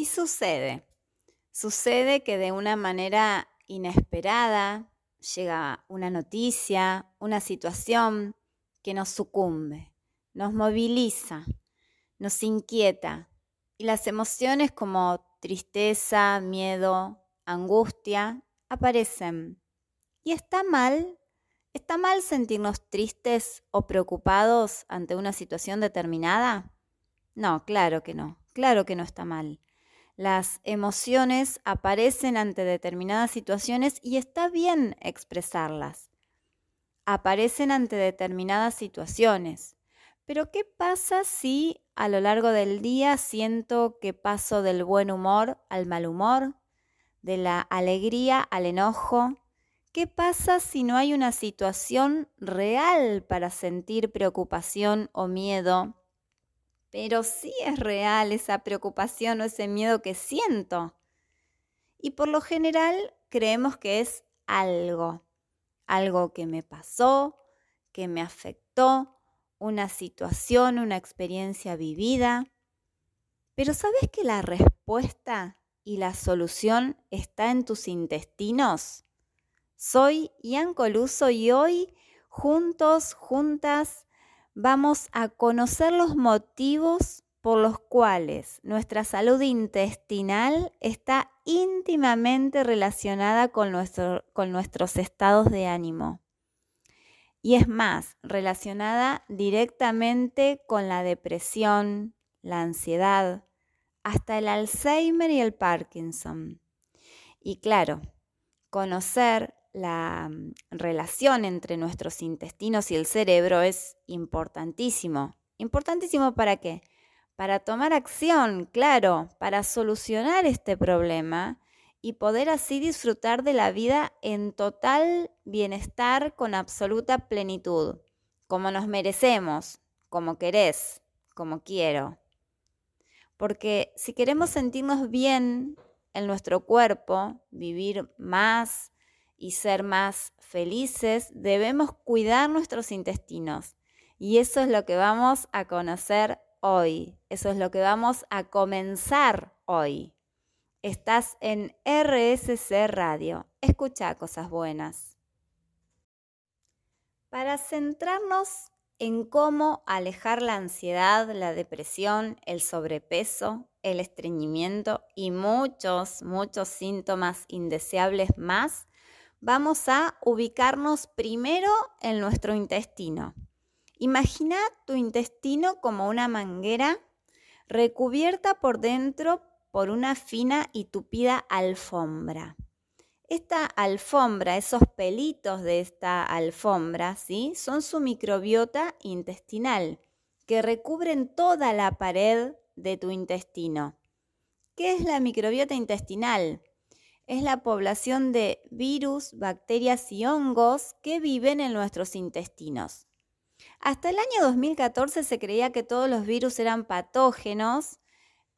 Y sucede, sucede que de una manera inesperada llega una noticia, una situación que nos sucumbe, nos moviliza, nos inquieta y las emociones como tristeza, miedo, angustia aparecen. ¿Y está mal? ¿Está mal sentirnos tristes o preocupados ante una situación determinada? No, claro que no, claro que no está mal. Las emociones aparecen ante determinadas situaciones y está bien expresarlas. Aparecen ante determinadas situaciones. Pero ¿qué pasa si a lo largo del día siento que paso del buen humor al mal humor, de la alegría al enojo? ¿Qué pasa si no hay una situación real para sentir preocupación o miedo pero sí es real esa preocupación o ese miedo que siento. Y por lo general creemos que es algo, algo que me pasó, que me afectó, una situación, una experiencia vivida. Pero ¿sabes que la respuesta y la solución está en tus intestinos? Soy Ian Coluso y hoy, juntos, juntas, vamos a conocer los motivos por los cuales nuestra salud intestinal está íntimamente relacionada con, con, nuestros estados de ánimo. Y es más, relacionada directamente con la depresión, la ansiedad, hasta el Alzheimer y el Parkinson. Y claro, conocer la mm, relación entre nuestros intestinos y el cerebro es importantísimo. ¿Importantísimo para qué? Para tomar acción, claro, para solucionar este problema y poder así disfrutar de la vida en total bienestar con absoluta plenitud, como nos merecemos, como querés, como quiero. Porque si queremos sentirnos bien en nuestro cuerpo, vivir más, y ser más felices, debemos cuidar nuestros intestinos. Y eso es lo que vamos a conocer hoy. Eso es lo que vamos a comenzar hoy. Estás en RSC Radio. Escucha cosas buenas. Para centrarnos en cómo alejar la ansiedad, la depresión, el sobrepeso, el estreñimiento y muchos, muchos síntomas indeseables más, vamos a ubicarnos primero en nuestro intestino. Imagina tu intestino como una manguera recubierta por dentro por una fina y tupida alfombra. Esta alfombra, esos pelitos de esta alfombra, ¿sí? son su microbiota intestinal, que recubren toda la pared de tu intestino. ¿Qué es la microbiota intestinal? Es la población de virus, bacterias y hongos que viven en nuestros intestinos. Hasta el año 2014 se creía que todos los virus eran patógenos,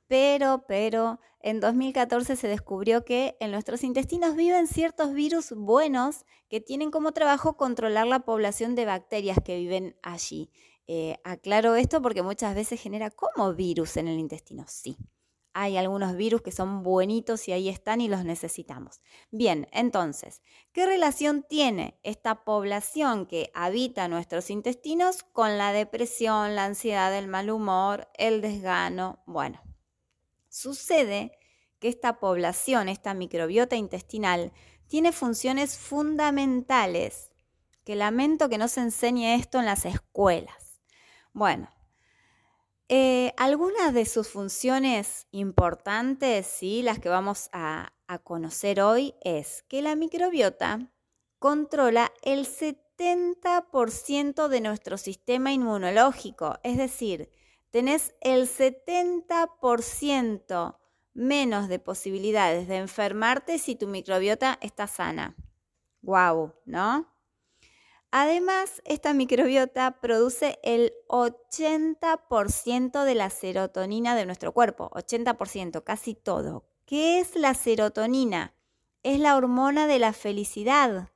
pero, pero, en 2014 se descubrió que en nuestros intestinos viven ciertos virus buenos que tienen como trabajo controlar la población de bacterias que viven allí. Eh, aclaro esto porque muchas veces genera como virus en el intestino, sí hay algunos virus que son buenitos y ahí están y los necesitamos. Bien, entonces, ¿qué relación tiene esta población que habita nuestros intestinos con la depresión, la ansiedad, el mal humor, el desgano? Bueno, sucede que esta población, esta microbiota intestinal, tiene funciones fundamentales, que lamento que no se enseñe esto en las escuelas. Bueno, eh, algunas de sus funciones importantes, ¿sí? las que vamos a, a conocer hoy, es que la microbiota controla el 70% de nuestro sistema inmunológico, es decir, tenés el 70% menos de posibilidades de enfermarte si tu microbiota está sana. ¡Guau! ¿No? Además, esta microbiota produce el 80% de la serotonina de nuestro cuerpo, 80%, casi todo. ¿Qué es la serotonina? Es la hormona de la felicidad.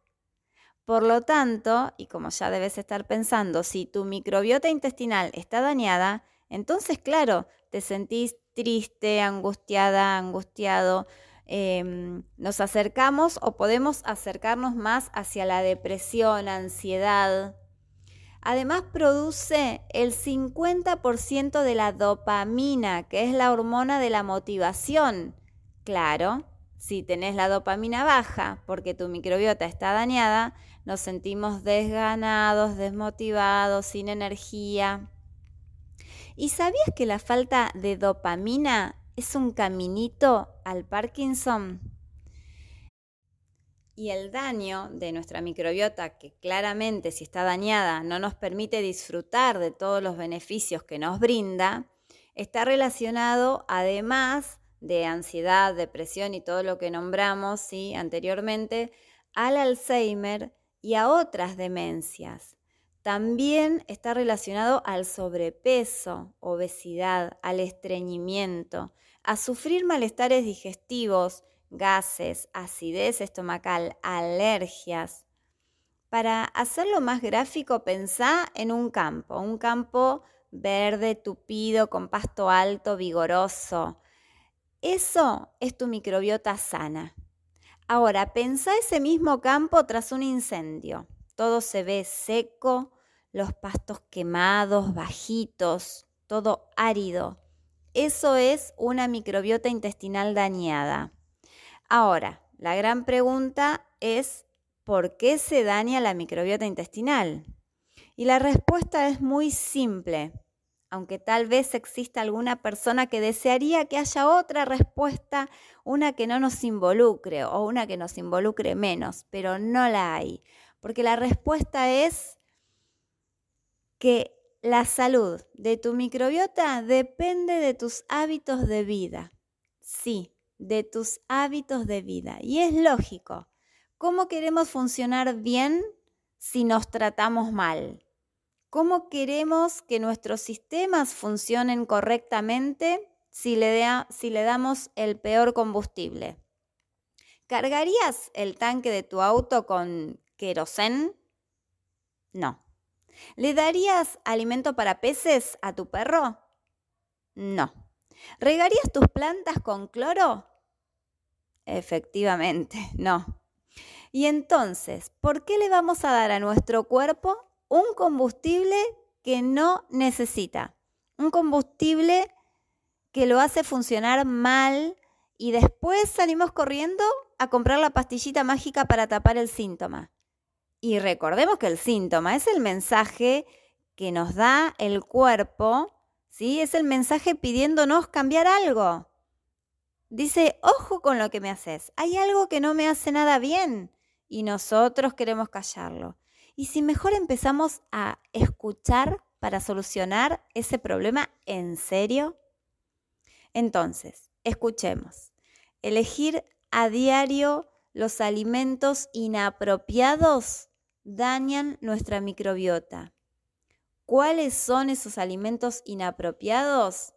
Por lo tanto, y como ya debes estar pensando, si tu microbiota intestinal está dañada, Entonces, claro, te sentís triste, angustiada, angustiado. Em, nos acercamos o podemos acercarnos más hacia la depresión, ansiedad. Además produce el 50% de la dopamina, que es la hormona de la motivación. Claro, si tenés la dopamina baja porque tu microbiota está dañada, nos sentimos desganados, desmotivados, sin energía. ¿Y sabías que la falta de dopamina es un caminito al Parkinson? Y el daño de nuestra microbiota, que claramente si está dañada no nos permite disfrutar de todos los beneficios que nos brinda, está relacionado además de ansiedad, depresión y todo lo que nombramos ¿sí? anteriormente, al Alzheimer y a otras demencias. También está relacionado al sobrepeso, obesidad, al estreñimiento, a sufrir malestares digestivos, gases, acidez estomacal, alergias. Para hacerlo más gráfico, pensá en un campo, un campo verde, tupido, con pasto alto, vigoroso. Eso es tu microbiota sana. Ahora, pensá ese mismo campo tras un incendio. Todo se ve seco, los pastos quemados, bajitos, todo árido. Eso es una microbiota intestinal dañada. Ahora, la gran pregunta es, ¿por qué se daña la microbiota intestinal? Y la respuesta es muy simple, aunque tal vez exista alguna persona que desearía que haya otra respuesta, una que no nos involucre o una que nos involucre menos, pero no la hay, porque la respuesta es que la salud de tu microbiota depende de tus hábitos de vida. Sí, de tus hábitos de vida. Y es lógico. ¿Cómo queremos funcionar bien si nos tratamos mal? ¿Cómo queremos que nuestros sistemas funcionen correctamente si le, si le damos el peor combustible? ¿Cargarías el tanque de tu auto con querosén? No. ¿Le darías alimento para peces a tu perro? No. ¿Regarías tus plantas con cloro? Efectivamente, no. Y entonces, ¿por qué le vamos a dar a nuestro cuerpo un combustible que no necesita? Un combustible que lo hace funcionar mal y después salimos corriendo a comprar la pastillita mágica para tapar el síntoma. Y recordemos que el síntoma es el mensaje que nos da el cuerpo, ¿sí? Es el mensaje pidiéndonos cambiar algo. Dice, ojo con lo que me haces, hay algo que no me hace nada bien y nosotros queremos callarlo. Y si mejor empezamos a escuchar para solucionar ese problema en serio, entonces, escuchemos. Elegir a diario los alimentos inapropiados dañan nuestra microbiota. ¿Cuáles son esos alimentos inapropiados?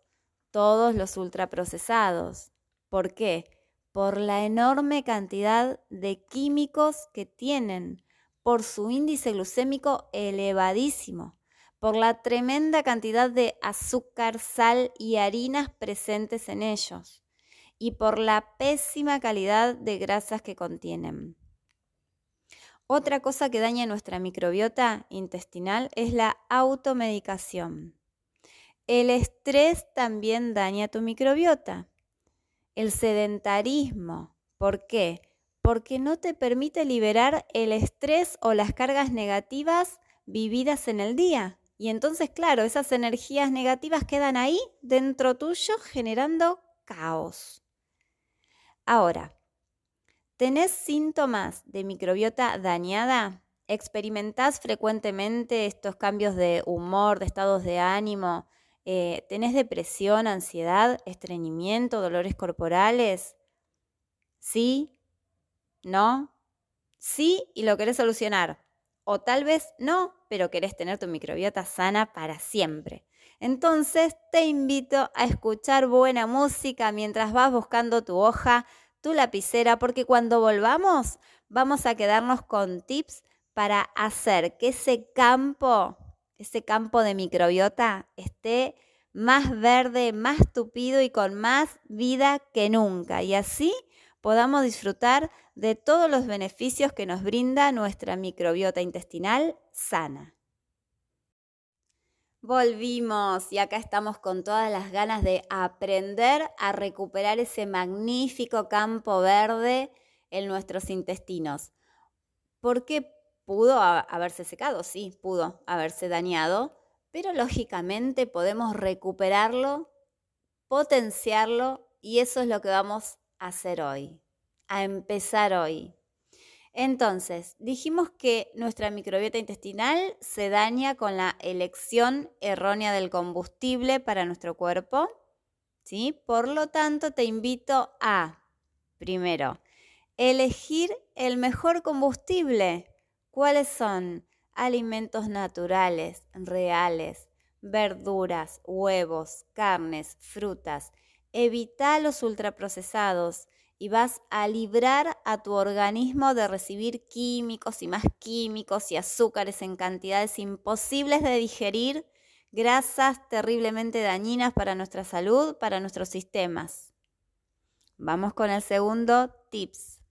Todos los ultraprocesados. ¿Por qué? Por la enorme cantidad de químicos que tienen, por su índice glucémico elevadísimo, por la tremenda cantidad de azúcar, sal y harinas presentes en ellos y por la pésima calidad de grasas que contienen. Otra cosa que daña nuestra microbiota intestinal es la automedicación. El estrés también daña tu microbiota. El sedentarismo. ¿Por qué? Porque no te permite liberar el estrés o las cargas negativas vividas en el día. Y entonces, claro, esas energías negativas quedan ahí dentro tuyo generando caos. Ahora, ¿tenés síntomas de microbiota dañada? ¿Experimentás frecuentemente estos cambios de humor, de estados de ánimo? Eh, ¿Tenés depresión, ansiedad, estreñimiento, dolores corporales? ¿Sí? ¿No? Sí y lo querés solucionar. O tal vez no, pero querés tener tu microbiota sana para siempre. Entonces te invito a escuchar buena música mientras vas buscando tu hoja, tu lapicera, porque cuando volvamos vamos a quedarnos con tips para hacer que ese campo, ese campo de microbiota esté más verde, más tupido y con más vida que nunca. Y así podamos disfrutar de todos los beneficios que nos brinda nuestra microbiota intestinal sana. Volvimos y acá estamos con todas las ganas de aprender a recuperar ese magnífico campo verde en nuestros intestinos. ¿Por qué pudo haberse secado? Sí, pudo haberse dañado, pero lógicamente podemos recuperarlo, potenciarlo y eso es lo que vamos a hacer hoy, a empezar hoy. Entonces, dijimos que nuestra microbiota intestinal se daña con la elección errónea del combustible para nuestro cuerpo. ¿sí? Por lo tanto, te invito a, primero, elegir el mejor combustible. ¿Cuáles son? Alimentos naturales, reales, verduras, huevos, carnes, frutas. Evita los ultraprocesados y vas a librar a tu organismo de recibir químicos y más químicos y azúcares en cantidades imposibles de digerir, grasas terriblemente dañinas para nuestra salud, para nuestros sistemas. Vamos con el segundo tips.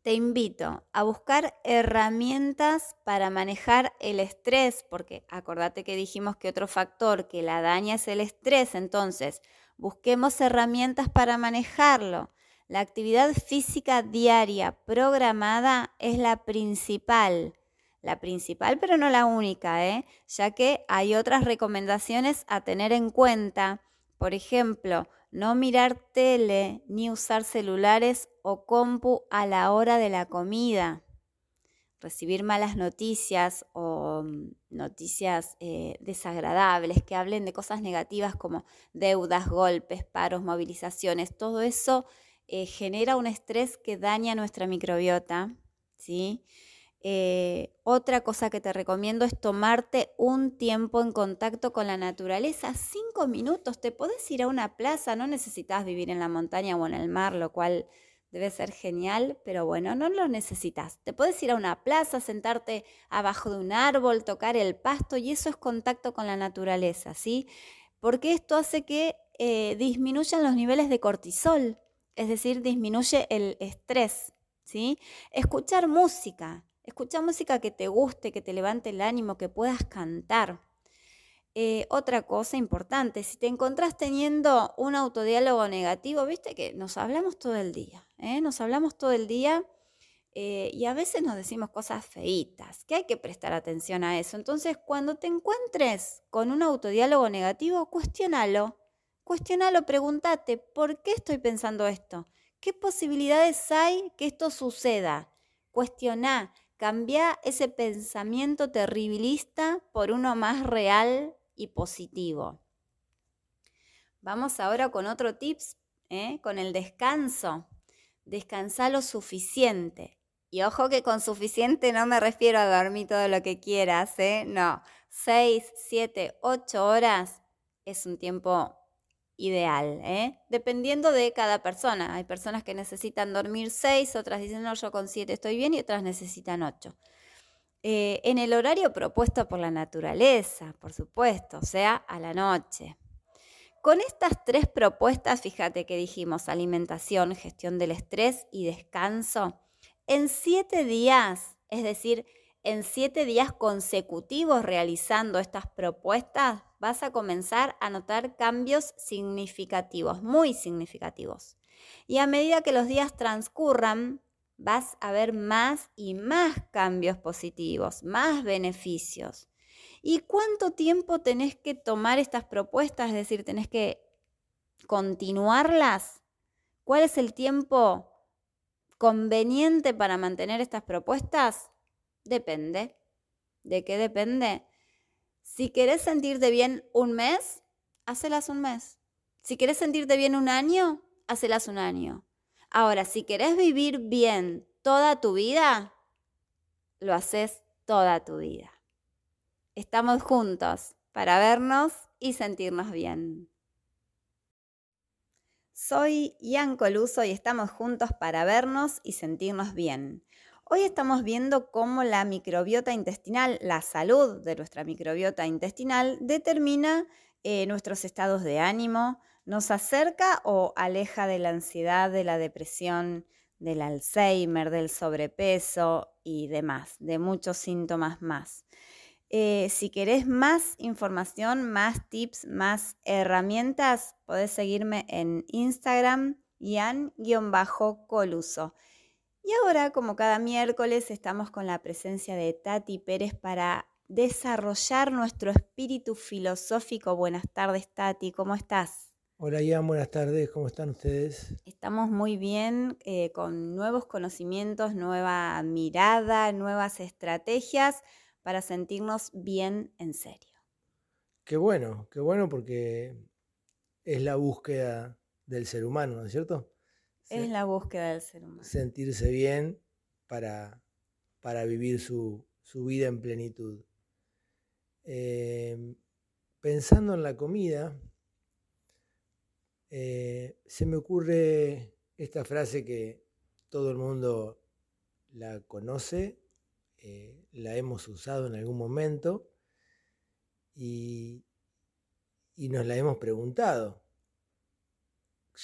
Te invito a buscar herramientas para manejar el estrés, porque acordate que dijimos que otro factor que la daña es el estrés, entonces Busquemos herramientas para manejarlo. La actividad física diaria programada es la principal. La principal, pero no la única, ¿eh? ya que hay otras recomendaciones a tener en cuenta. Por ejemplo, no mirar tele ni usar celulares o compu a la hora de la comida recibir malas noticias o mm, noticias eh, desagradables que hablen de cosas negativas como deudas, golpes, paros, movilizaciones, todo eso eh, genera un estrés que daña nuestra microbiota. ¿sí? Eh, otra cosa que te recomiendo es tomarte un tiempo en contacto con la naturaleza, cinco minutos, te podés ir a una plaza, no necesitas vivir en la montaña o en el mar, lo cual debe ser genial, pero bueno, no lo necesitas. Te puedes ir a una plaza, sentarte abajo de un árbol, tocar el pasto y eso es contacto con la naturaleza, ¿sí? Porque esto hace que eh, disminuyan los niveles de cortisol, es decir, disminuye el estrés, ¿sí? Escuchar música, escuchar música que te guste, que te levante el ánimo, que puedas cantar. Eh, otra cosa importante, si te encontrás teniendo un autodiálogo negativo, viste que nos hablamos todo el día, ¿eh? nos hablamos todo el día eh, y a veces nos decimos cosas feitas, que hay que prestar atención a eso. Entonces, cuando te encuentres con un autodiálogo negativo, cuestionalo, cuestionalo, pregúntate, ¿por qué estoy pensando esto? ¿Qué posibilidades hay que esto suceda? Cuestiona, cambia ese pensamiento terribilista por uno más real y positivo. Vamos ahora con otro tips, ¿eh? con el descanso. Descansa lo suficiente. Y ojo que con suficiente no me refiero a dormir todo lo que quieras, ¿eh? No, 6, 7, 8 horas es un tiempo ideal, ¿eh? dependiendo de cada persona. Hay personas que necesitan dormir 6, otras dicen, no, yo con 7 estoy bien y otras necesitan 8. Eh, en el horario propuesto por la naturaleza, por supuesto, o sea, a la noche. Con estas tres propuestas, fíjate que dijimos alimentación, gestión del estrés y descanso, en siete días, es decir, en siete días consecutivos realizando estas propuestas, vas a comenzar a notar cambios significativos, muy significativos. Y a medida que los días transcurran, vas a ver más y más cambios positivos, más beneficios. ¿Y cuánto tiempo tenés que tomar estas propuestas? Es decir, tenés que continuarlas. ¿Cuál es el tiempo conveniente para mantener estas propuestas? Depende. ¿De qué depende? Si querés sentirte bien un mes, hacelas un mes. Si querés sentirte bien un año, hacelas un año. Ahora, si querés vivir bien toda tu vida, lo haces toda tu vida. Estamos juntos para vernos y sentirnos bien. Soy Ian Coluso y estamos juntos para vernos y sentirnos bien. Hoy estamos viendo cómo la microbiota intestinal, la salud de nuestra microbiota intestinal, determina eh, nuestros estados de ánimo, nos acerca o aleja de la ansiedad, de la depresión, del Alzheimer, del sobrepeso y demás, de muchos síntomas más. Eh, si querés más información, más tips, más herramientas, podés seguirme en Instagram, Ian-Coluso. Y ahora, como cada miércoles, estamos con la presencia de Tati Pérez para desarrollar nuestro espíritu filosófico. Buenas tardes, Tati, ¿cómo estás? Hola Ian, buenas tardes, ¿cómo están ustedes? Estamos muy bien, eh, con nuevos conocimientos, nueva mirada, nuevas estrategias para sentirnos bien en serio. Qué bueno, qué bueno porque es la búsqueda del ser humano, ¿no es cierto? Es la búsqueda del ser humano. Sentirse bien para, para vivir su, vida en plenitud. Em, pensando en la comida, eh, se me ocurre esta frase que todo el mundo la conoce, eh, la hemos usado en algún momento y, y nos la hemos preguntado.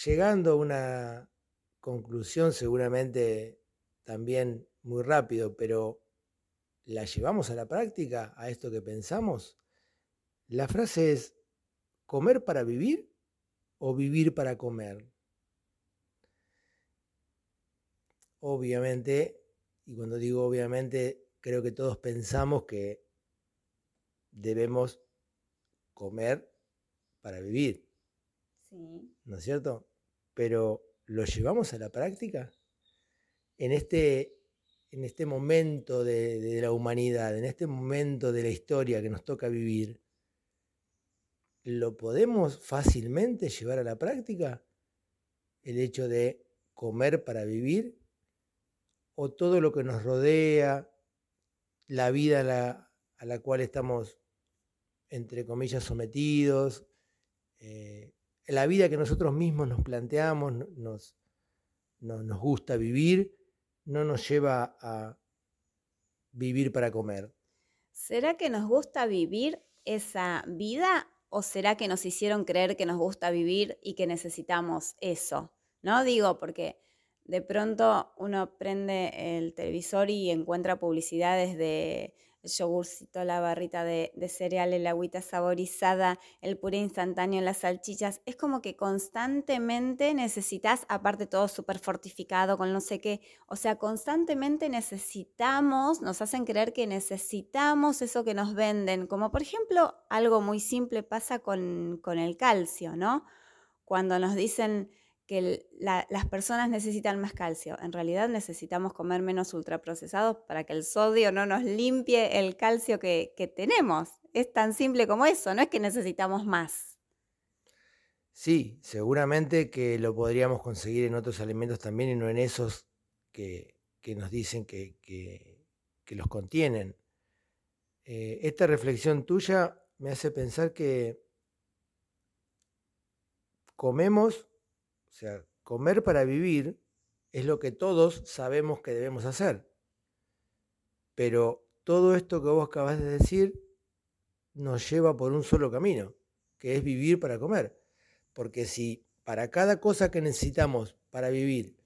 Llegando a una conclusión seguramente también muy rápido, pero ¿la llevamos a la práctica, a esto que pensamos? La frase es, ¿comer para vivir o vivir para comer? Obviamente, y cuando digo obviamente, creo que todos pensamos que debemos comer para vivir. Sí. ¿No es cierto? Pero ¿lo llevamos a la práctica? En este, en este momento de, la humanidad, en este momento de la historia que nos toca vivir, ¿lo podemos fácilmente llevar a la práctica? El hecho de comer para vivir o todo lo que nos rodea, la vida a la, a la cual estamos, entre comillas, sometidos, eh, la vida que nosotros mismos nos planteamos, nos, nos gusta vivir, no nos lleva a vivir para comer. ¿Será que nos gusta vivir esa vida o será que nos hicieron creer que nos gusta vivir y que necesitamos eso? ¿No? Digo, porque de pronto uno prende el televisor y encuentra publicidades de el yogurcito, la barrita de, cereal, el agüita saborizada, el puré instantáneo, las salchichas. Es como que constantemente necesitas, aparte todo súper fortificado con no sé qué, o sea, constantemente necesitamos, nos hacen creer que necesitamos eso que nos venden. Como por ejemplo, algo muy simple pasa con, con el calcio, ¿no? Cuando nos dicen que las personas necesitan más calcio. En realidad necesitamos comer menos ultraprocesados para que el sodio no nos limpie el calcio que, tenemos. Es tan simple como eso, no es que necesitamos más. Sí, seguramente que lo podríamos conseguir en otros alimentos también y no en esos que, nos dicen que, los contienen. Eh, esta reflexión tuya me hace pensar que comemos o sea, comer para vivir es lo que todos sabemos que debemos hacer. Pero todo esto que vos acabas de decir nos lleva por un solo camino, que es vivir para comer. Porque si para cada cosa que necesitamos para vivir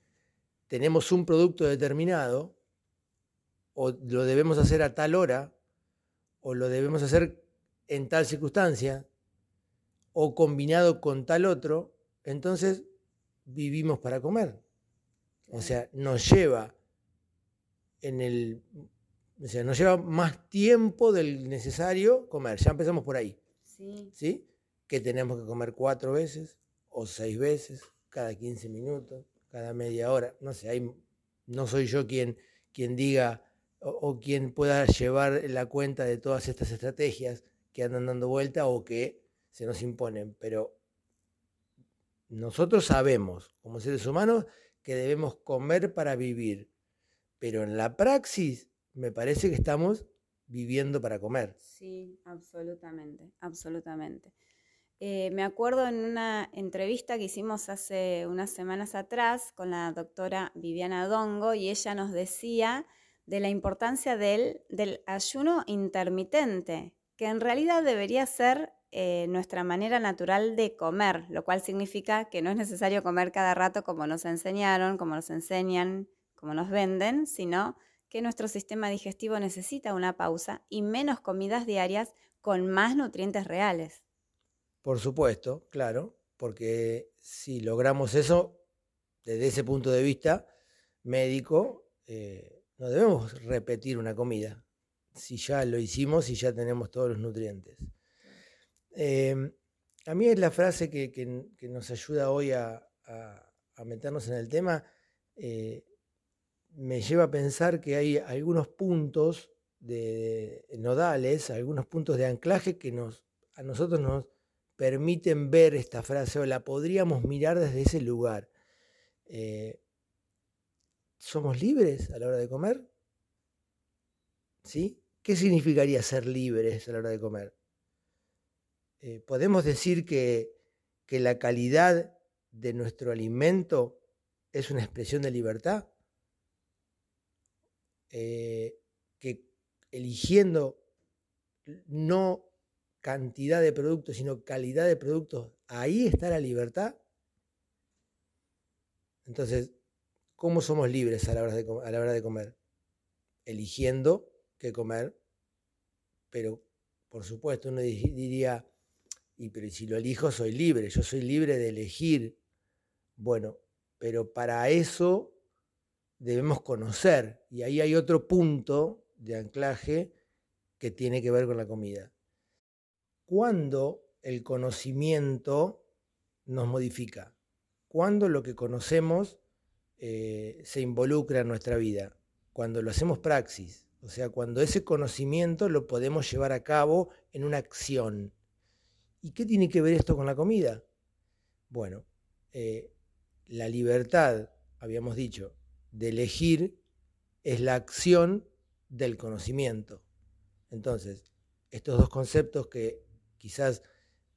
tenemos un producto determinado, o lo debemos hacer a tal hora, o lo debemos hacer en tal circunstancia, o combinado con tal otro, entonces vivimos para comer. O sea, nos lleva en el. O sea, nos lleva más tiempo del necesario comer. Ya empezamos por ahí. Sí. ¿Sí? Que tenemos que comer cuatro veces o seis veces, cada 15 minutos, cada media hora. No sé, hay, no soy yo quien, quien diga o, o, quien pueda llevar la cuenta de todas estas estrategias que andan dando vuelta o que se nos imponen. Pero nosotros sabemos, como seres humanos, que debemos comer para vivir, pero en la praxis me parece que estamos viviendo para comer. Sí, absolutamente, absolutamente. Eh, me acuerdo en una entrevista que hicimos hace unas semanas atrás con la doctora Viviana Dongo y ella nos decía de la importancia del, del ayuno intermitente, que en realidad debería ser eh, nuestra manera natural de comer, lo cual significa que no es necesario comer cada rato como nos enseñaron, como nos enseñan, como nos venden, sino que nuestro sistema digestivo necesita una pausa y menos comidas diarias con más nutrientes reales. Por supuesto, claro, porque si logramos eso, desde ese punto de vista médico, eh, no debemos repetir una comida, si ya lo hicimos y ya tenemos todos los nutrientes. Em, a mí es la frase que, nos ayuda hoy a, meternos en el tema, eh, me lleva a pensar que hay algunos puntos de, nodales, algunos puntos de anclaje que nos, a nosotros nos permiten ver esta frase o la podríamos mirar desde ese lugar. Eh, ¿Somos libres a la hora de comer? ¿Sí? ¿Qué significaría ser libres a la hora de comer? Eh, ¿Podemos decir que, la calidad de nuestro alimento es una expresión de libertad? Eh, que eligiendo no cantidad de productos, sino calidad de productos, ahí está la libertad. Entonces, ¿cómo somos libres a la hora de, a la hora de comer? Eligiendo qué comer, pero por supuesto uno diría, y pero si lo elijo soy libre, yo soy libre de elegir. Bueno, pero para eso debemos conocer, y ahí hay otro punto de anclaje que tiene que ver con la comida. ¿Cuándo el conocimiento nos modifica? ¿Cuándo lo que conocemos eh, se involucra en nuestra vida? Cuando lo hacemos praxis, o sea, cuando ese conocimiento lo podemos llevar a cabo en una acción. ¿Y qué tiene que ver esto con la comida? Bueno, eh, la libertad, habíamos dicho, de elegir es la acción del conocimiento. Entonces, estos dos conceptos que quizás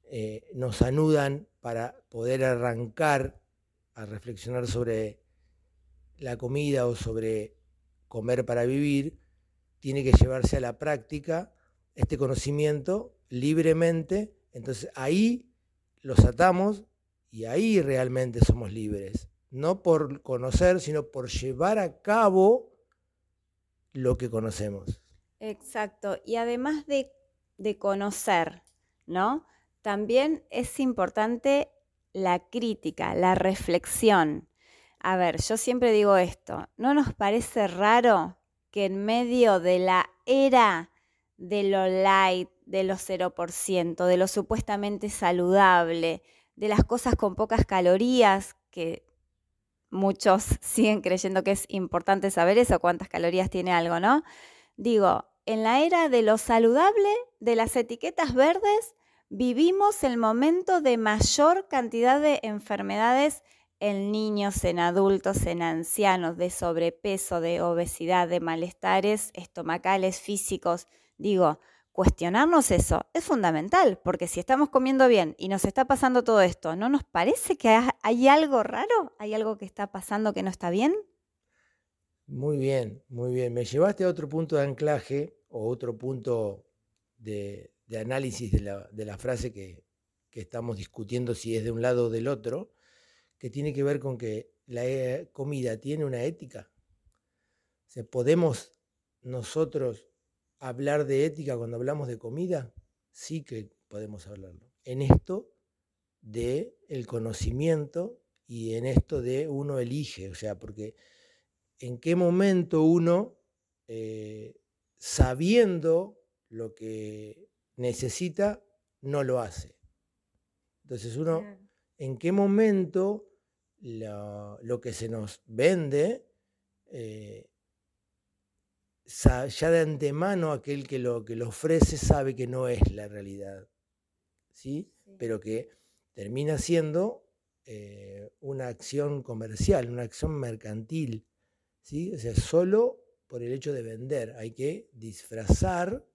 eh, nos anudan para poder arrancar a reflexionar sobre la comida o sobre comer para vivir, tiene que llevarse a la práctica este conocimiento libremente. Entonces ahí los atamos y ahí realmente somos libres. No por conocer, sino por llevar a cabo lo que conocemos. Exacto. Y además de, de conocer, ¿no? También es importante la crítica, la reflexión. A ver, yo siempre digo esto, ¿no nos parece raro que en medio de la era de lo light, de lo 0%, de lo supuestamente saludable, de las cosas con pocas calorías, que muchos siguen creyendo que es importante saber eso, cuántas calorías tiene algo, ¿no? Digo, en la era de lo saludable, de las etiquetas verdes, vivimos el momento de mayor cantidad de enfermedades en niños, en adultos, en ancianos, de sobrepeso, de obesidad, de malestares estomacales, físicos. Digo, cuestionarnos eso es fundamental, porque si estamos comiendo bien y nos está pasando todo esto, ¿no nos parece que hay algo raro? ¿Hay algo que está pasando que no está bien? Muy bien, muy bien. Me llevaste a otro punto de anclaje o otro punto de, análisis de la, frase que, que estamos discutiendo si es de un lado o del otro que tiene que ver con que la eh, comida tiene una ética. O ¿podemos nosotros hablar de ética cuando hablamos de comida? Sí que podemos hablarlo. En esto de el conocimiento y en esto de uno elige, o sea, porque en qué momento uno, eh, sabiendo lo que necesita, no lo hace. Entonces uno, ¿en qué momento lo, que se nos vende, eh, ya de antemano aquel que lo, que lo ofrece sabe que no es la realidad, ¿sí? Pero que termina siendo eh, una acción comercial, una acción mercantil, ¿sí? O sea, solo por el hecho de vender, hay que disfrazar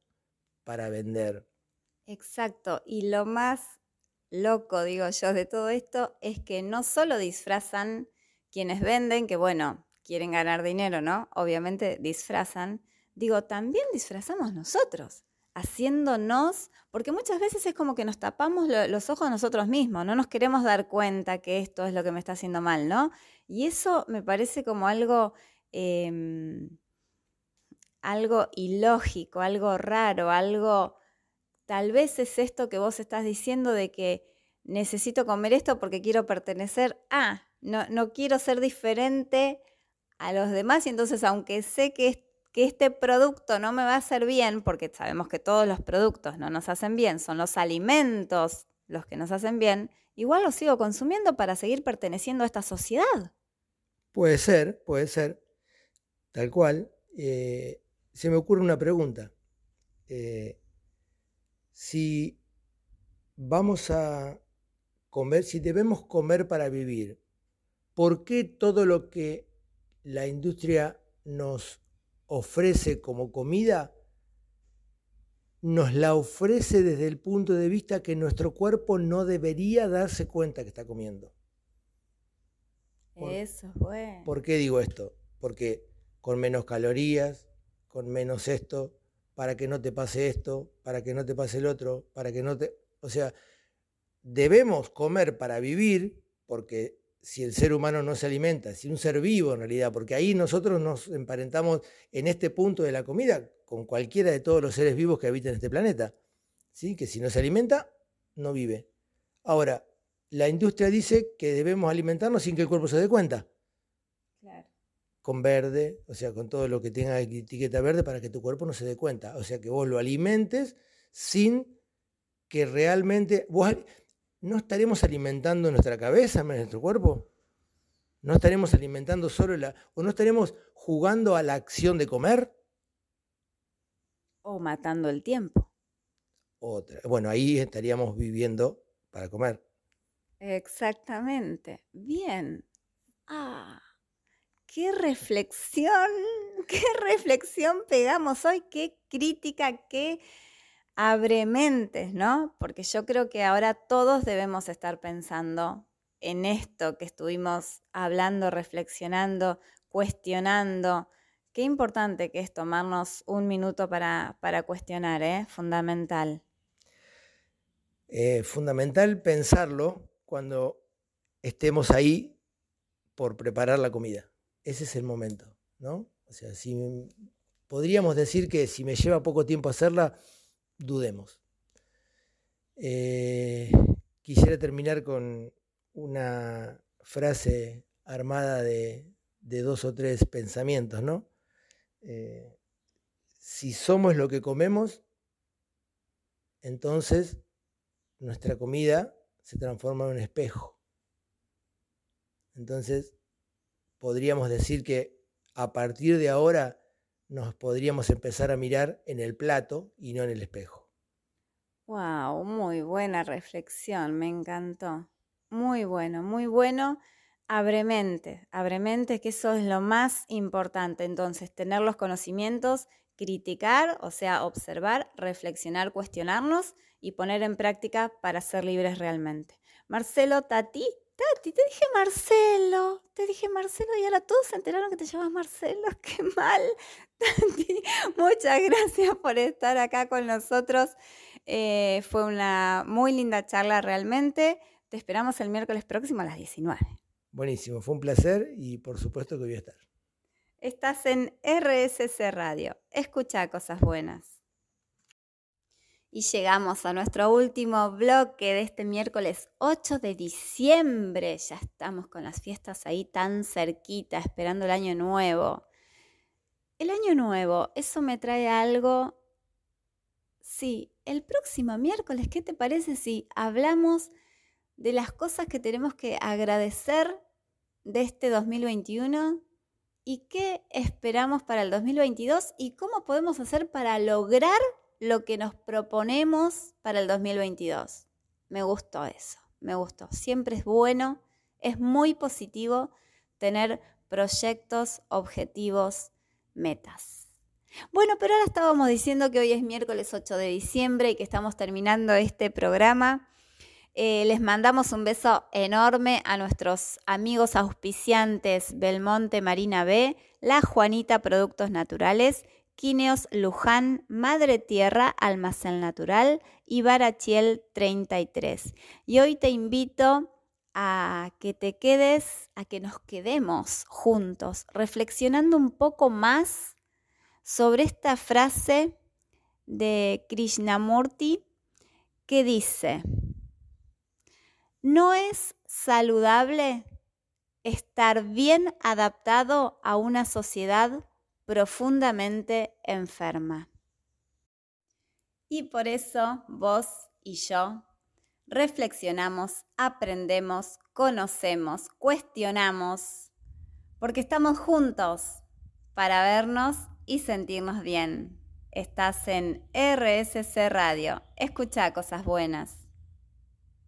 para vender. Exacto, y lo más loco, digo yo, de todo esto es que no solo disfrazan quienes venden, que bueno, quieren ganar dinero, ¿no? Obviamente disfrazan. Digo, también disfrazamos nosotros. haciéndonos, porque muchas veces es como que nos tapamos los ojos nosotros mismos, no nos queremos dar cuenta que esto es lo que me está haciendo mal, ¿no? Y eso me parece como algo, em, algo ilógico, algo raro, algo, tal vez es esto que vos estás diciendo de que necesito comer esto porque quiero pertenecer a, no, no quiero ser diferente a los demás y entonces aunque sé que que este producto no me va a hacer bien, porque sabemos que todos los productos no nos hacen bien, son los alimentos los que nos hacen bien, igual los sigo consumiendo para seguir perteneciendo a esta sociedad. Puede ser, puede ser, tal cual. Eh, se me ocurre una pregunta. Eh, si vamos a comer, si debemos comer para vivir, ¿por qué todo lo que la industria nos ofrece como comida, nos la ofrece desde el punto de vista que nuestro cuerpo no debería darse cuenta que está comiendo. Eso fue. ¿Por qué digo esto? Porque con menos calorías, con menos esto, para que no te pase esto, para que no te pase el otro, para que no te... O sea, debemos comer para vivir, porque si el ser humano no se alimenta, si un ser vivo en realidad, porque ahí nosotros nos emparentamos en este punto de la comida con cualquiera de todos los seres vivos que habitan este planeta, ¿sí? que si no se alimenta, no vive. Ahora, la industria dice que debemos alimentarnos sin que el cuerpo se dé cuenta. Claro. Con verde, o sea, con todo lo que tenga etiqueta verde para que tu cuerpo no se dé cuenta. O sea, que vos lo alimentes sin que realmente... Vos, ¿no estaremos alimentando nuestra cabeza, nuestro cuerpo? ¿No estaremos alimentando solo la... o no estaremos jugando a la acción de comer? O matando el tiempo. Otra. Bueno, ahí estaríamos viviendo para comer. Exactamente. Bien. Ah, qué reflexión, qué reflexión pegamos hoy, qué crítica, qué abre mentes, ¿no? Porque yo creo que ahora todos debemos estar pensando en esto que estuvimos hablando, reflexionando, cuestionando. Qué importante que es tomarnos un minuto para, cuestionar, ¿eh? Fundamental. Eh, fundamental pensarlo cuando estemos ahí por preparar la comida. Ese es el momento, ¿no? O sea, si podríamos decir que si me lleva poco tiempo hacerla, dudemos. Eh, quisiera terminar con una frase armada de, dos o tres pensamientos, ¿no? Eh, si somos lo que comemos, entonces nuestra comida se transforma en un espejo. Entonces, podríamos decir que a partir de ahora nos podríamos empezar a mirar en el plato y no en el espejo. Wow, muy buena reflexión, me encantó. Muy bueno, muy bueno. Abre mente, abre mente que eso es lo más importante. Entonces, tener los conocimientos, criticar, o sea, observar, reflexionar, cuestionarnos y poner en práctica para ser libres realmente. Marcelo, Tati, Tati, te dije Marcelo, te dije Marcelo y ahora todos se enteraron que te llamas Marcelo, qué mal. Tati, muchas gracias por estar acá con nosotros. Eh, fue una muy linda charla realmente. Te esperamos el miércoles próximo a las 19. Buenísimo, fue un placer y por supuesto que voy a estar. Estás en RSC Radio. Escucha cosas buenas. Y llegamos a nuestro último bloque de este miércoles 8 de diciembre. Ya estamos con las fiestas ahí tan cerquita, esperando el año nuevo. El año nuevo, eso me trae algo. Sí, el próximo miércoles, ¿qué te parece si hablamos de las cosas que tenemos que agradecer de este 2021 y qué esperamos para el 2022 y cómo podemos hacer para lograr lo que nos proponemos para el 2022. Me gustó eso, me gustó. Siempre es bueno, es muy positivo tener proyectos, objetivos, metas. Bueno, pero ahora estábamos diciendo que hoy es miércoles 8 de diciembre y que estamos terminando este programa. Eh, les mandamos un beso enorme a nuestros amigos auspiciantes Belmonte Marina B, La Juanita Productos Naturales Quineos Luján, Madre Tierra, Almacén Natural y Barachiel 33. Y hoy te invito a que te quedes, a que nos quedemos juntos, reflexionando un poco más sobre esta frase de Krishnamurti que dice, no es saludable estar bien adaptado a una sociedad profundamente enferma. Y por eso vos y yo reflexionamos, aprendemos, conocemos, cuestionamos, porque estamos juntos para vernos y sentirnos bien. Estás en RSC Radio. Escucha cosas buenas.